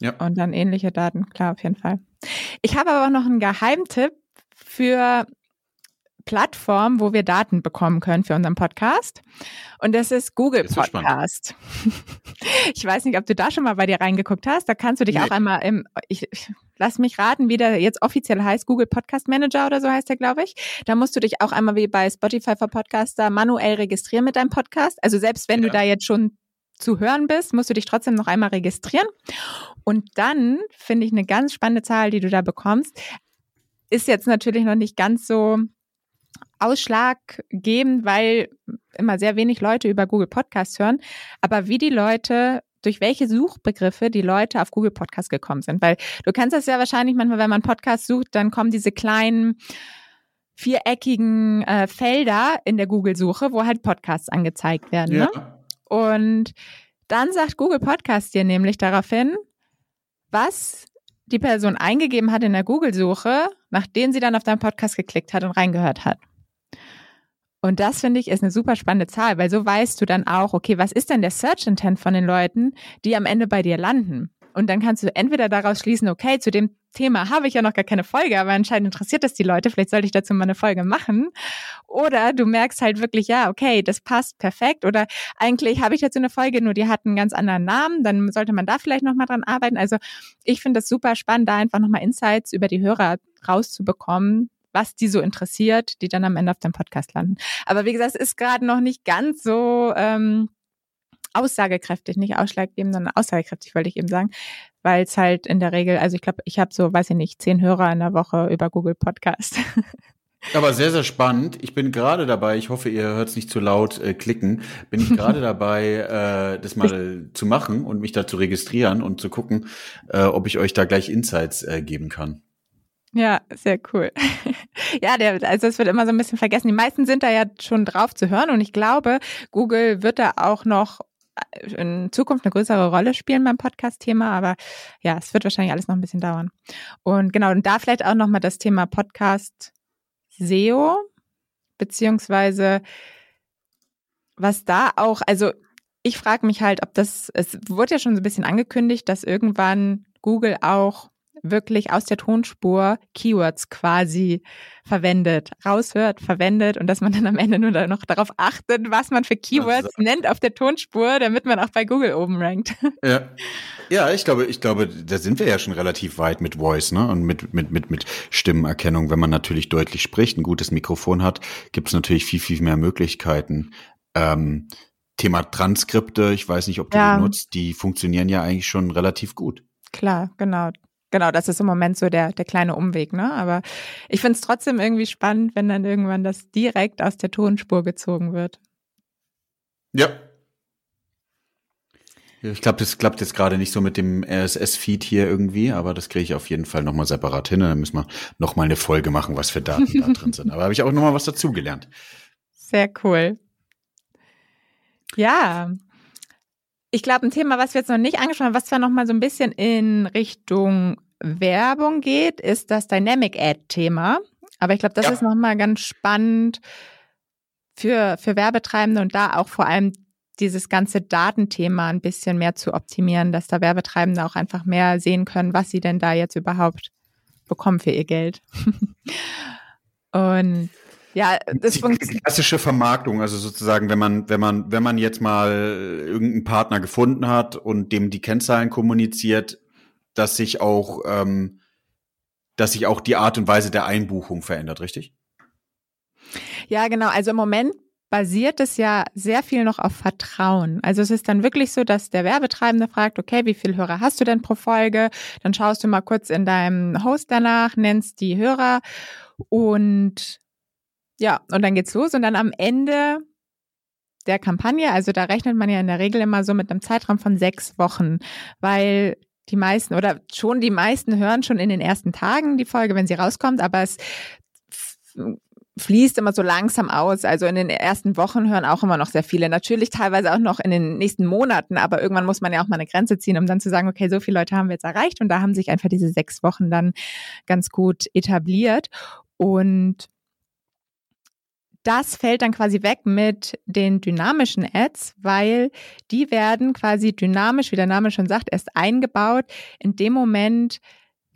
Ja. Und dann ähnliche Daten, klar, auf jeden Fall. Ich habe aber auch noch einen Geheimtipp für Plattform, wo wir Daten bekommen können für unseren Podcast. Und das ist Google das ist Podcast. ich weiß nicht, ob du da schon mal bei dir reingeguckt hast. Da kannst du dich nee. auch einmal im, ich, lass mich raten, wie der jetzt offiziell heißt, Google Podcast Manager oder so heißt der, glaube ich. Da musst du dich auch einmal wie bei Spotify for Podcaster manuell registrieren mit deinem Podcast. Also selbst wenn ja. du da jetzt schon zu hören bist, musst du dich trotzdem noch einmal registrieren. Und dann finde ich eine ganz spannende Zahl, die du da bekommst, ist jetzt natürlich noch nicht ganz so ausschlaggebend, weil immer sehr wenig Leute über Google Podcasts hören. Aber wie die Leute durch welche Suchbegriffe die Leute auf Google Podcast gekommen sind. Weil du kennst das ja wahrscheinlich manchmal, wenn man Podcast sucht, dann kommen diese kleinen viereckigen äh, Felder in der Google-Suche, wo halt Podcasts angezeigt werden. Ja. Ne? Und dann sagt Google Podcast dir nämlich daraufhin, was die Person eingegeben hat in der Google-Suche, nachdem sie dann auf deinen Podcast geklickt hat und reingehört hat. Und das finde ich ist eine super spannende Zahl, weil so weißt du dann auch, okay, was ist denn der Search Intent von den Leuten, die am Ende bei dir landen? Und dann kannst du entweder daraus schließen, okay, zu dem Thema habe ich ja noch gar keine Folge, aber anscheinend interessiert das die Leute, vielleicht sollte ich dazu mal eine Folge machen. Oder du merkst halt wirklich, ja, okay, das passt perfekt. Oder eigentlich habe ich dazu eine Folge, nur die hat einen ganz anderen Namen, dann sollte man da vielleicht nochmal dran arbeiten. Also ich finde das super spannend, da einfach nochmal Insights über die Hörer rauszubekommen, was die so interessiert, die dann am Ende auf deinem Podcast landen. Aber wie gesagt, es ist gerade noch nicht ganz so ähm, aussagekräftig, nicht ausschlaggebend, sondern aussagekräftig, wollte ich eben sagen, weil es halt in der Regel, also ich glaube, ich habe so, weiß ich nicht, zehn Hörer in der Woche über Google Podcast. Aber sehr, sehr spannend. Ich bin gerade dabei, ich hoffe, ihr hört es nicht zu laut äh, klicken, bin ich gerade dabei, äh, das mal zu machen und mich da zu registrieren und zu gucken, äh, ob ich euch da gleich Insights äh, geben kann. Ja, sehr cool. ja, der, also es wird immer so ein bisschen vergessen. Die meisten sind da ja schon drauf zu hören und ich glaube, Google wird da auch noch in Zukunft eine größere Rolle spielen beim Podcast-Thema, aber ja, es wird wahrscheinlich alles noch ein bisschen dauern. Und genau, und da vielleicht auch nochmal das Thema Podcast SEO, beziehungsweise was da auch, also ich frage mich halt, ob das, es wurde ja schon so ein bisschen angekündigt, dass irgendwann Google auch wirklich aus der Tonspur Keywords quasi verwendet, raushört, verwendet und dass man dann am Ende nur noch darauf achtet, was man für Keywords nennt auf der Tonspur, damit man auch bei Google oben rankt. Ja. Ja, ich glaube, ich glaube, da sind wir ja schon relativ weit mit Voice, ne? Und mit, mit, mit, mit Stimmenerkennung. Wenn man natürlich deutlich spricht, ein gutes Mikrofon hat, gibt es natürlich viel, viel mehr Möglichkeiten. Ähm, Thema Transkripte, ich weiß nicht, ob du ja. die nutzt, die funktionieren ja eigentlich schon relativ gut. Klar, genau. Genau, das ist im Moment so der, der kleine Umweg, ne? Aber ich finde es trotzdem irgendwie spannend, wenn dann irgendwann das direkt aus der Tonspur gezogen wird. Ja. Ich glaube, das klappt jetzt gerade nicht so mit dem RSS-Feed hier irgendwie, aber das kriege ich auf jeden Fall nochmal separat hin. Dann müssen wir nochmal eine Folge machen, was für Daten da drin sind. Aber habe ich auch nochmal was dazugelernt. Sehr cool. Ja, ich glaube, ein Thema, was wir jetzt noch nicht angesprochen haben, was zwar noch mal so ein bisschen in Richtung Werbung geht, ist das Dynamic Ad-Thema. Aber ich glaube, das ja. ist noch mal ganz spannend für, für Werbetreibende und da auch vor allem dieses ganze Datenthema ein bisschen mehr zu optimieren, dass da Werbetreibende auch einfach mehr sehen können, was sie denn da jetzt überhaupt bekommen für ihr Geld. und ja, das die klassische Vermarktung, also sozusagen, wenn man, wenn man, wenn man jetzt mal irgendeinen Partner gefunden hat und dem die Kennzahlen kommuniziert, dass sich auch, ähm, dass sich auch die Art und Weise der Einbuchung verändert, richtig? Ja, genau. Also im Moment basiert es ja sehr viel noch auf Vertrauen. Also es ist dann wirklich so, dass der Werbetreibende fragt, okay, wie viele Hörer hast du denn pro Folge? Dann schaust du mal kurz in deinem Host danach, nennst die Hörer und ja, und dann geht's los und dann am Ende der Kampagne, also da rechnet man ja in der Regel immer so mit einem Zeitraum von sechs Wochen, weil die meisten oder schon die meisten hören schon in den ersten Tagen die Folge, wenn sie rauskommt, aber es fließt immer so langsam aus. Also in den ersten Wochen hören auch immer noch sehr viele. Natürlich teilweise auch noch in den nächsten Monaten, aber irgendwann muss man ja auch mal eine Grenze ziehen, um dann zu sagen, okay, so viele Leute haben wir jetzt erreicht und da haben sich einfach diese sechs Wochen dann ganz gut etabliert. Und das fällt dann quasi weg mit den dynamischen Ads, weil die werden quasi dynamisch, wie der Name schon sagt, erst eingebaut in dem Moment,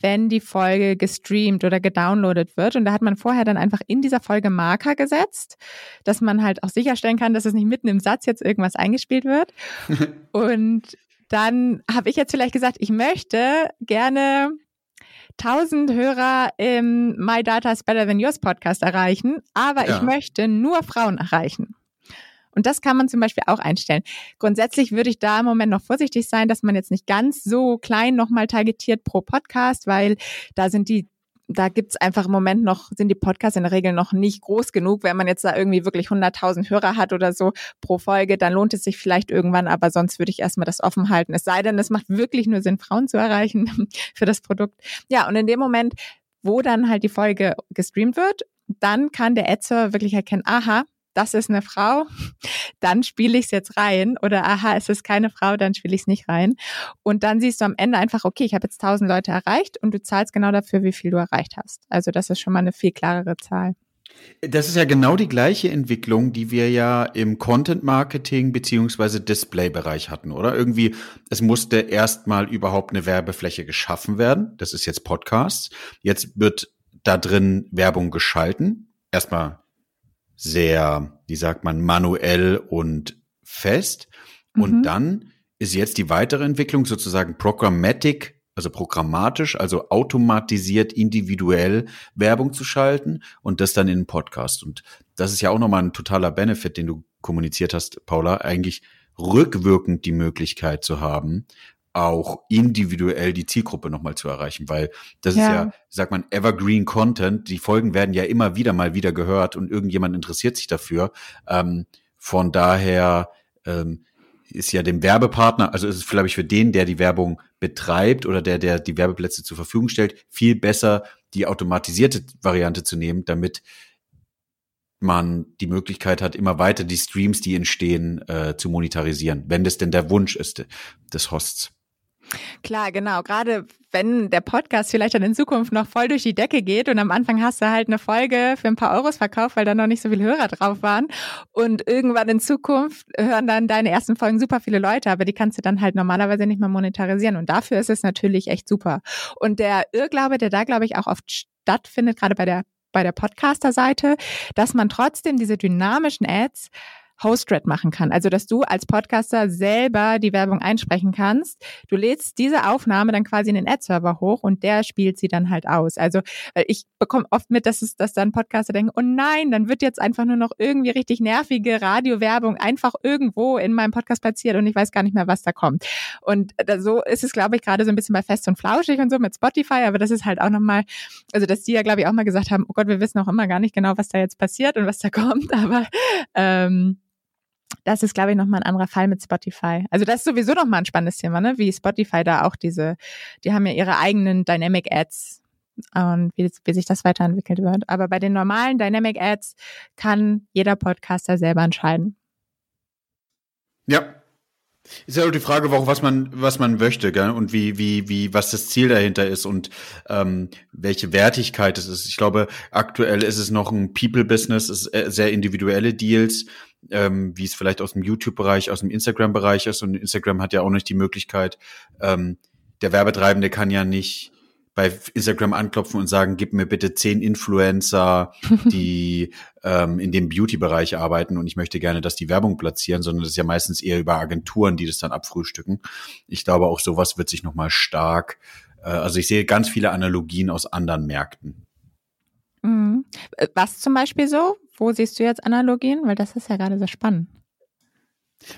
wenn die Folge gestreamt oder gedownloadet wird. Und da hat man vorher dann einfach in dieser Folge Marker gesetzt, dass man halt auch sicherstellen kann, dass es nicht mitten im Satz jetzt irgendwas eingespielt wird. Und dann habe ich jetzt vielleicht gesagt, ich möchte gerne 1000 Hörer im My Data is Better Than Yours Podcast erreichen, aber ja. ich möchte nur Frauen erreichen. Und das kann man zum Beispiel auch einstellen. Grundsätzlich würde ich da im Moment noch vorsichtig sein, dass man jetzt nicht ganz so klein nochmal targetiert pro Podcast, weil da sind die da gibt's einfach im Moment noch, sind die Podcasts in der Regel noch nicht groß genug. Wenn man jetzt da irgendwie wirklich 100.000 Hörer hat oder so pro Folge, dann lohnt es sich vielleicht irgendwann, aber sonst würde ich erstmal das offen halten. Es sei denn, es macht wirklich nur Sinn, Frauen zu erreichen für das Produkt. Ja, und in dem Moment, wo dann halt die Folge gestreamt wird, dann kann der Ad-Server wirklich erkennen, aha, das ist eine Frau, dann spiele ich es jetzt rein. Oder aha, es ist keine Frau, dann spiele ich es nicht rein. Und dann siehst du am Ende einfach, okay, ich habe jetzt 1000 Leute erreicht und du zahlst genau dafür, wie viel du erreicht hast. Also das ist schon mal eine viel klarere Zahl. Das ist ja genau die gleiche Entwicklung, die wir ja im Content Marketing beziehungsweise Display-Bereich hatten, oder? Irgendwie, es musste erstmal überhaupt eine Werbefläche geschaffen werden. Das ist jetzt Podcasts. Jetzt wird da drin Werbung geschalten. Erstmal sehr, wie sagt man, manuell und fest. Und mhm. dann ist jetzt die weitere Entwicklung sozusagen Programmatic, also programmatisch, also automatisiert, individuell Werbung zu schalten und das dann in einen Podcast. Und das ist ja auch nochmal ein totaler Benefit, den du kommuniziert hast, Paula, eigentlich rückwirkend die Möglichkeit zu haben, auch individuell die Zielgruppe nochmal zu erreichen, weil das ja. ist ja, sagt man, Evergreen Content. Die Folgen werden ja immer wieder mal wieder gehört und irgendjemand interessiert sich dafür. Ähm, von daher ähm, ist ja dem Werbepartner, also ist es, glaube ich, für den, der die Werbung betreibt oder der, der die Werbeplätze zur Verfügung stellt, viel besser die automatisierte Variante zu nehmen, damit man die Möglichkeit hat, immer weiter die Streams, die entstehen, äh, zu monetarisieren, wenn das denn der Wunsch ist des Hosts. Klar, genau. Gerade wenn der Podcast vielleicht dann in Zukunft noch voll durch die Decke geht und am Anfang hast du halt eine Folge für ein paar Euros verkauft, weil da noch nicht so viele Hörer drauf waren. Und irgendwann in Zukunft hören dann deine ersten Folgen super viele Leute, aber die kannst du dann halt normalerweise nicht mehr monetarisieren. Und dafür ist es natürlich echt super. Und der Irrglaube, der da, glaube ich, auch oft stattfindet, gerade bei der bei der Podcaster-Seite, dass man trotzdem diese dynamischen Ads Host-Red machen kann. Also, dass du als Podcaster selber die Werbung einsprechen kannst. Du lädst diese Aufnahme dann quasi in den Ad-Server hoch und der spielt sie dann halt aus. Also, ich bekomme oft mit, dass es, dass dann Podcaster denken, oh nein, dann wird jetzt einfach nur noch irgendwie richtig nervige Radiowerbung einfach irgendwo in meinem Podcast platziert und ich weiß gar nicht mehr, was da kommt. Und so ist es, glaube ich, gerade so ein bisschen bei Fest und Flauschig und so mit Spotify, aber das ist halt auch nochmal, also, dass die ja, glaube ich, auch mal gesagt haben, oh Gott, wir wissen auch immer gar nicht genau, was da jetzt passiert und was da kommt, aber ähm, das ist, glaube ich, nochmal ein anderer Fall mit Spotify. Also das ist sowieso nochmal ein spannendes Thema, ne? Wie Spotify da auch diese, die haben ja ihre eigenen Dynamic Ads und wie, wie sich das weiterentwickelt wird. Aber bei den normalen Dynamic Ads kann jeder Podcaster selber entscheiden. Ja, ist ja auch die Frage, was man, was man möchte, gell? und wie, wie, wie, was das Ziel dahinter ist und ähm, welche Wertigkeit es ist. Ich glaube, aktuell ist es noch ein People-Business, es ist äh, sehr individuelle Deals, ähm, wie es vielleicht aus dem YouTube-Bereich, aus dem Instagram-Bereich ist. Und Instagram hat ja auch nicht die Möglichkeit, ähm, der Werbetreibende kann ja nicht bei Instagram anklopfen und sagen, gib mir bitte zehn Influencer, die ähm, in dem Beauty-Bereich arbeiten und ich möchte gerne, dass die Werbung platzieren, sondern das ist ja meistens eher über Agenturen, die das dann abfrühstücken. Ich glaube, auch sowas wird sich nochmal stark, äh, also ich sehe ganz viele Analogien aus anderen Märkten. Mhm. Was zum Beispiel so? Wo siehst du jetzt Analogien? Weil das ist ja gerade sehr spannend.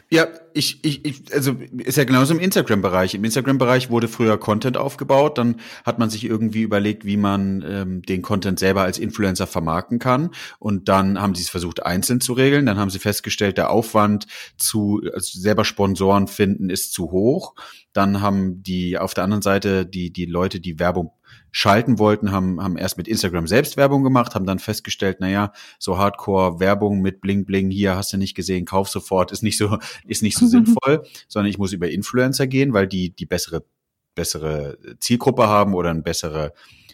Ja, ich, ich, ich, also ist ja genauso im Instagram-Bereich. Im Instagram-Bereich wurde früher Content aufgebaut, dann hat man sich irgendwie überlegt, wie man ähm, den Content selber als Influencer vermarkten kann. Und dann haben sie es versucht, einzeln zu regeln. Dann haben sie festgestellt, der Aufwand zu also selber Sponsoren finden ist zu hoch. Dann haben die auf der anderen Seite die, die Leute, die Werbung schalten wollten, haben, haben erst mit Instagram selbst Werbung gemacht, haben dann festgestellt, naja, so Hardcore-Werbung mit Bling Bling, hier hast du nicht gesehen, kauf sofort, ist nicht so, ist nicht so sinnvoll, sondern ich muss über Influencer gehen, weil die die bessere, bessere Zielgruppe haben oder eine bessere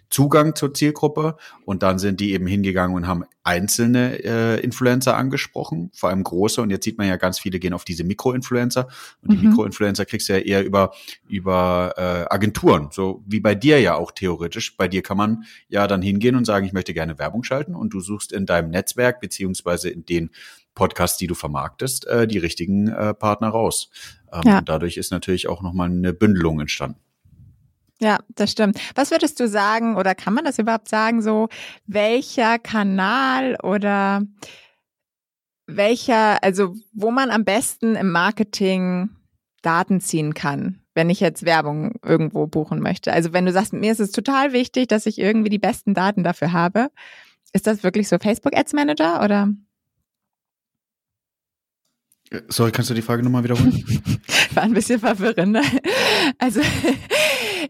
Zugang zur Zielgruppe und dann sind die eben hingegangen und haben einzelne äh, Influencer angesprochen, vor allem große und jetzt sieht man ja ganz viele gehen auf diese Mikroinfluencer und die mhm. Mikroinfluencer kriegst du ja eher über über äh, Agenturen, so wie bei dir ja auch theoretisch. Bei dir kann man ja dann hingehen und sagen, ich möchte gerne Werbung schalten und du suchst in deinem Netzwerk beziehungsweise in den Podcasts, die du vermarktest, äh, die richtigen äh, Partner raus. Ähm, ja. Und dadurch ist natürlich auch nochmal eine Bündelung entstanden. Ja, das stimmt. Was würdest du sagen oder kann man das überhaupt sagen, so welcher Kanal oder welcher, also wo man am besten im Marketing Daten ziehen kann, wenn ich jetzt Werbung irgendwo buchen möchte? Also wenn du sagst, mir ist es total wichtig, dass ich irgendwie die besten Daten dafür habe, ist das wirklich so Facebook Ads Manager oder? Sorry, kannst du die Frage nochmal wiederholen? War ein bisschen verwirrend. Ne? Also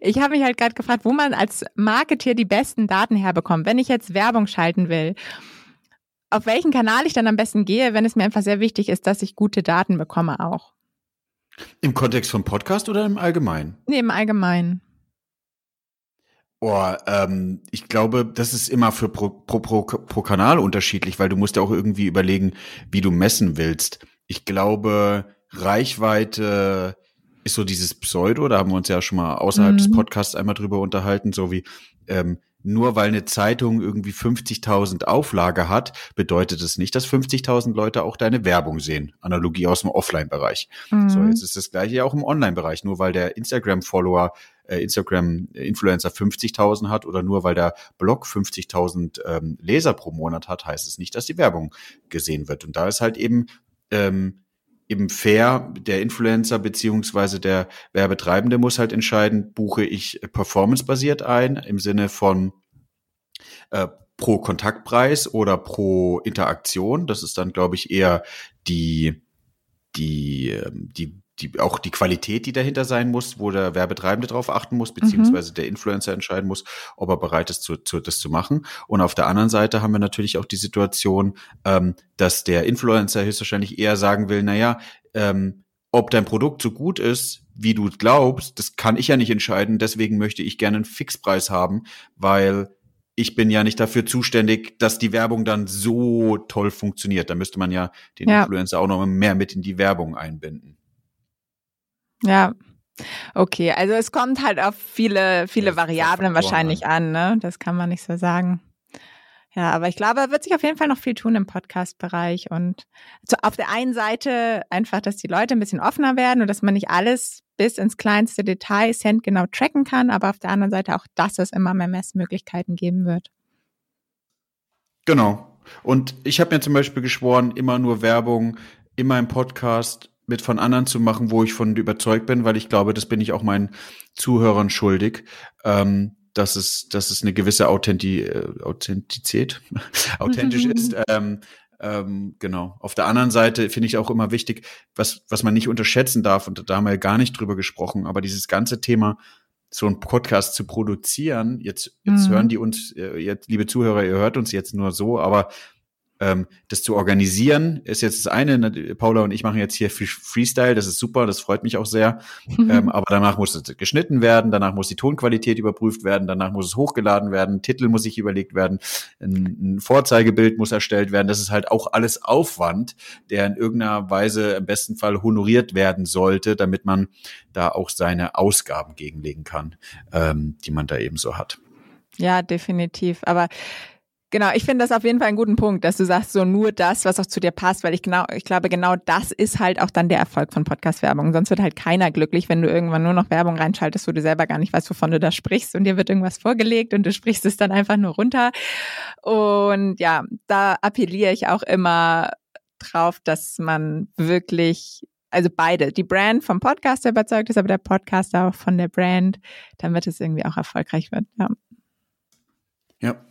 ich habe mich halt gerade gefragt, wo man als Marketeer die besten Daten herbekommt, wenn ich jetzt Werbung schalten will. Auf welchen Kanal ich dann am besten gehe, wenn es mir einfach sehr wichtig ist, dass ich gute Daten bekomme auch. Im Kontext von Podcast oder im Allgemeinen? Nee, im Allgemeinen. Oh, ähm, ich glaube, das ist immer für pro, pro, pro, pro Kanal unterschiedlich, weil du musst ja auch irgendwie überlegen, wie du messen willst. Ich glaube, Reichweite ist so dieses Pseudo, da haben wir uns ja schon mal außerhalb mhm. des Podcasts einmal drüber unterhalten, so wie ähm, nur weil eine Zeitung irgendwie 50.000 Auflage hat, bedeutet es nicht, dass 50.000 Leute auch deine Werbung sehen. Analogie aus dem Offline-Bereich. Mhm. So, jetzt ist das gleiche ja auch im Online-Bereich. Nur weil der Instagram-Follower äh, Instagram-Influencer 50.000 hat oder nur weil der Blog 50.000 ähm, Leser pro Monat hat, heißt es nicht, dass die Werbung gesehen wird. Und da ist halt eben ähm, eben fair, der Influencer beziehungsweise der Werbetreibende muss halt entscheiden, buche ich performancebasiert ein im Sinne von äh, pro Kontaktpreis oder pro Interaktion. Das ist dann, glaube ich, eher die, die, ähm, die, die, auch die Qualität, die dahinter sein muss, wo der Werbetreibende drauf achten muss, beziehungsweise mhm. der Influencer entscheiden muss, ob er bereit ist, zu, zu, das zu machen. Und auf der anderen Seite haben wir natürlich auch die Situation, ähm, dass der Influencer höchstwahrscheinlich eher sagen will, naja, ähm, ob dein Produkt so gut ist, wie du glaubst, das kann ich ja nicht entscheiden. Deswegen möchte ich gerne einen Fixpreis haben, weil ich bin ja nicht dafür zuständig, dass die Werbung dann so toll funktioniert. Da müsste man ja den ja. Influencer auch noch mehr mit in die Werbung einbinden. Ja. Okay, also es kommt halt auf viele, viele Variablen wahrscheinlich an, ne? Das kann man nicht so sagen. Ja, aber ich glaube, wird sich auf jeden Fall noch viel tun im Podcast-Bereich und so auf der einen Seite einfach, dass die Leute ein bisschen offener werden und dass man nicht alles bis ins kleinste Detail genau tracken kann, aber auf der anderen Seite auch, dass es immer mehr Messmöglichkeiten geben wird. Genau. Und ich habe mir zum Beispiel geschworen, immer nur Werbung in meinem Podcast mit von anderen zu machen, wo ich von überzeugt bin, weil ich glaube, das bin ich auch meinen Zuhörern schuldig. Ähm, dass es, dass es eine gewisse Authenti äh, Authentizität, authentisch ist. Ähm, ähm, genau. Auf der anderen Seite finde ich auch immer wichtig, was, was man nicht unterschätzen darf, und da haben wir ja gar nicht drüber gesprochen, aber dieses ganze Thema, so ein Podcast zu produzieren, jetzt, jetzt mhm. hören die uns, äh, jetzt, liebe Zuhörer, ihr hört uns jetzt nur so, aber ähm, das zu organisieren ist jetzt das eine. Ne, Paula und ich machen jetzt hier Freestyle, das ist super, das freut mich auch sehr. Mhm. Ähm, aber danach muss es geschnitten werden, danach muss die Tonqualität überprüft werden, danach muss es hochgeladen werden, Titel muss sich überlegt werden, ein, ein Vorzeigebild muss erstellt werden. Das ist halt auch alles Aufwand, der in irgendeiner Weise im besten Fall honoriert werden sollte, damit man da auch seine Ausgaben gegenlegen kann, ähm, die man da eben so hat. Ja, definitiv. Aber Genau, ich finde das auf jeden Fall einen guten Punkt, dass du sagst, so nur das, was auch zu dir passt, weil ich genau, ich glaube, genau das ist halt auch dann der Erfolg von Podcast-Werbung. Sonst wird halt keiner glücklich, wenn du irgendwann nur noch Werbung reinschaltest, wo du selber gar nicht weißt, wovon du da sprichst und dir wird irgendwas vorgelegt und du sprichst es dann einfach nur runter. Und ja, da appelliere ich auch immer drauf, dass man wirklich also beide, die Brand vom Podcaster überzeugt ist, aber der Podcaster auch von der Brand, damit es irgendwie auch erfolgreich wird. Ja. Ja,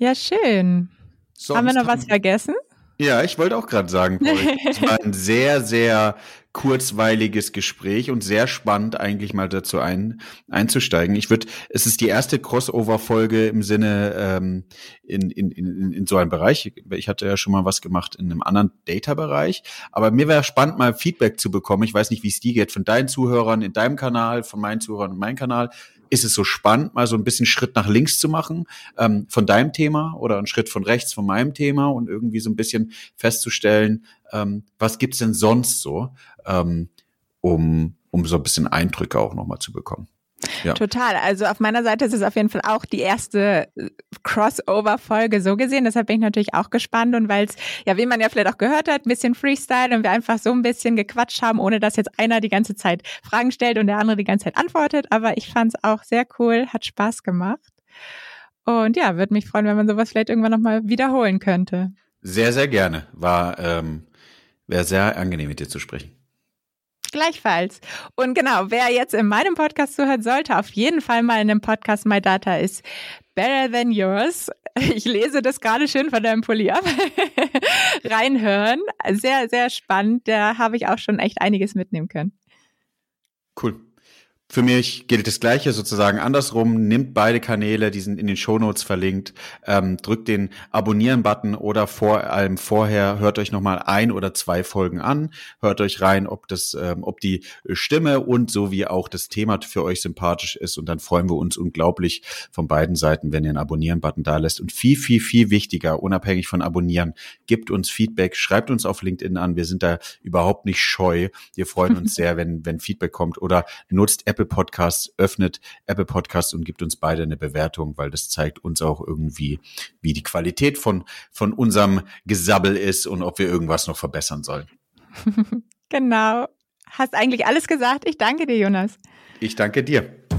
ja, schön. Sonst haben wir noch was vergessen? Ja, ich wollte auch gerade sagen, Paul, es war ein sehr, sehr kurzweiliges Gespräch und sehr spannend eigentlich mal dazu ein, einzusteigen. Ich würde, es ist die erste Crossover-Folge im Sinne ähm, in, in, in, in so einem Bereich. Ich hatte ja schon mal was gemacht in einem anderen Data-Bereich, aber mir wäre spannend, mal Feedback zu bekommen. Ich weiß nicht, wie es dir geht von deinen Zuhörern in deinem Kanal, von meinen Zuhörern in meinem Kanal ist es so spannend, mal so ein bisschen Schritt nach links zu machen ähm, von deinem Thema oder einen Schritt von rechts von meinem Thema und irgendwie so ein bisschen festzustellen, ähm, was gibt's denn sonst so, ähm, um, um so ein bisschen Eindrücke auch nochmal zu bekommen. Ja. Total. Also auf meiner Seite ist es auf jeden Fall auch die erste äh, Crossover-Folge so gesehen. Deshalb bin ich natürlich auch gespannt und weil es, ja, wie man ja vielleicht auch gehört hat, ein bisschen Freestyle und wir einfach so ein bisschen gequatscht haben, ohne dass jetzt einer die ganze Zeit Fragen stellt und der andere die ganze Zeit antwortet. Aber ich fand es auch sehr cool, hat Spaß gemacht. Und ja, würde mich freuen, wenn man sowas vielleicht irgendwann nochmal wiederholen könnte. Sehr, sehr gerne. War, ähm, wäre sehr angenehm mit dir zu sprechen. Gleichfalls. Und genau, wer jetzt in meinem Podcast zuhört, sollte auf jeden Fall mal in dem Podcast My Data is Better Than Yours. Ich lese das gerade schön von deinem Pulli ab. Reinhören. Sehr, sehr spannend. Da habe ich auch schon echt einiges mitnehmen können. Cool. Für mich gilt das Gleiche sozusagen andersrum. Nimmt beide Kanäle, die sind in den Shownotes verlinkt, ähm, drückt den Abonnieren-Button oder vor allem vorher hört euch nochmal ein oder zwei Folgen an, hört euch rein, ob das, ähm, ob die Stimme und so wie auch das Thema für euch sympathisch ist und dann freuen wir uns unglaublich von beiden Seiten, wenn ihr einen Abonnieren-Button da lässt. Und viel, viel, viel wichtiger, unabhängig von Abonnieren, gibt uns Feedback, schreibt uns auf LinkedIn an. Wir sind da überhaupt nicht scheu. Wir freuen uns sehr, wenn, wenn Feedback kommt oder nutzt Apple Apple Podcasts, öffnet Apple Podcasts und gibt uns beide eine Bewertung, weil das zeigt uns auch irgendwie, wie die Qualität von, von unserem Gesabbel ist und ob wir irgendwas noch verbessern sollen. genau. hast eigentlich alles gesagt. Ich danke dir, Jonas. Ich danke dir.